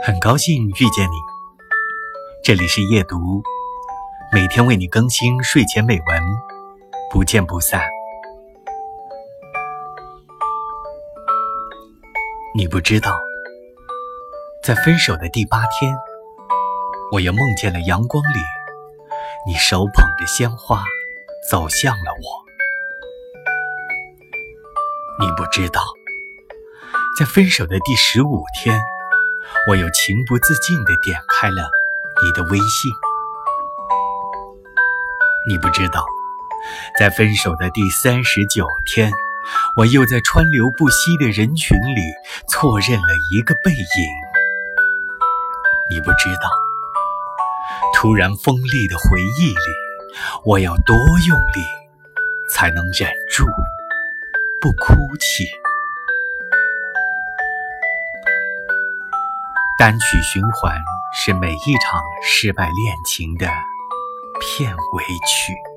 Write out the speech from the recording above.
很高兴遇见你，这里是夜读，每天为你更新睡前美文，不见不散。你不知道，在分手的第八天，我又梦见了阳光里，你手捧着鲜花走向了我。你不知道，在分手的第十五天。我又情不自禁地点开了你的微信，你不知道，在分手的第三十九天，我又在川流不息的人群里错认了一个背影。你不知道，突然锋利的回忆里，我要多用力才能忍住不哭泣。单曲循环是每一场失败恋情的片尾曲。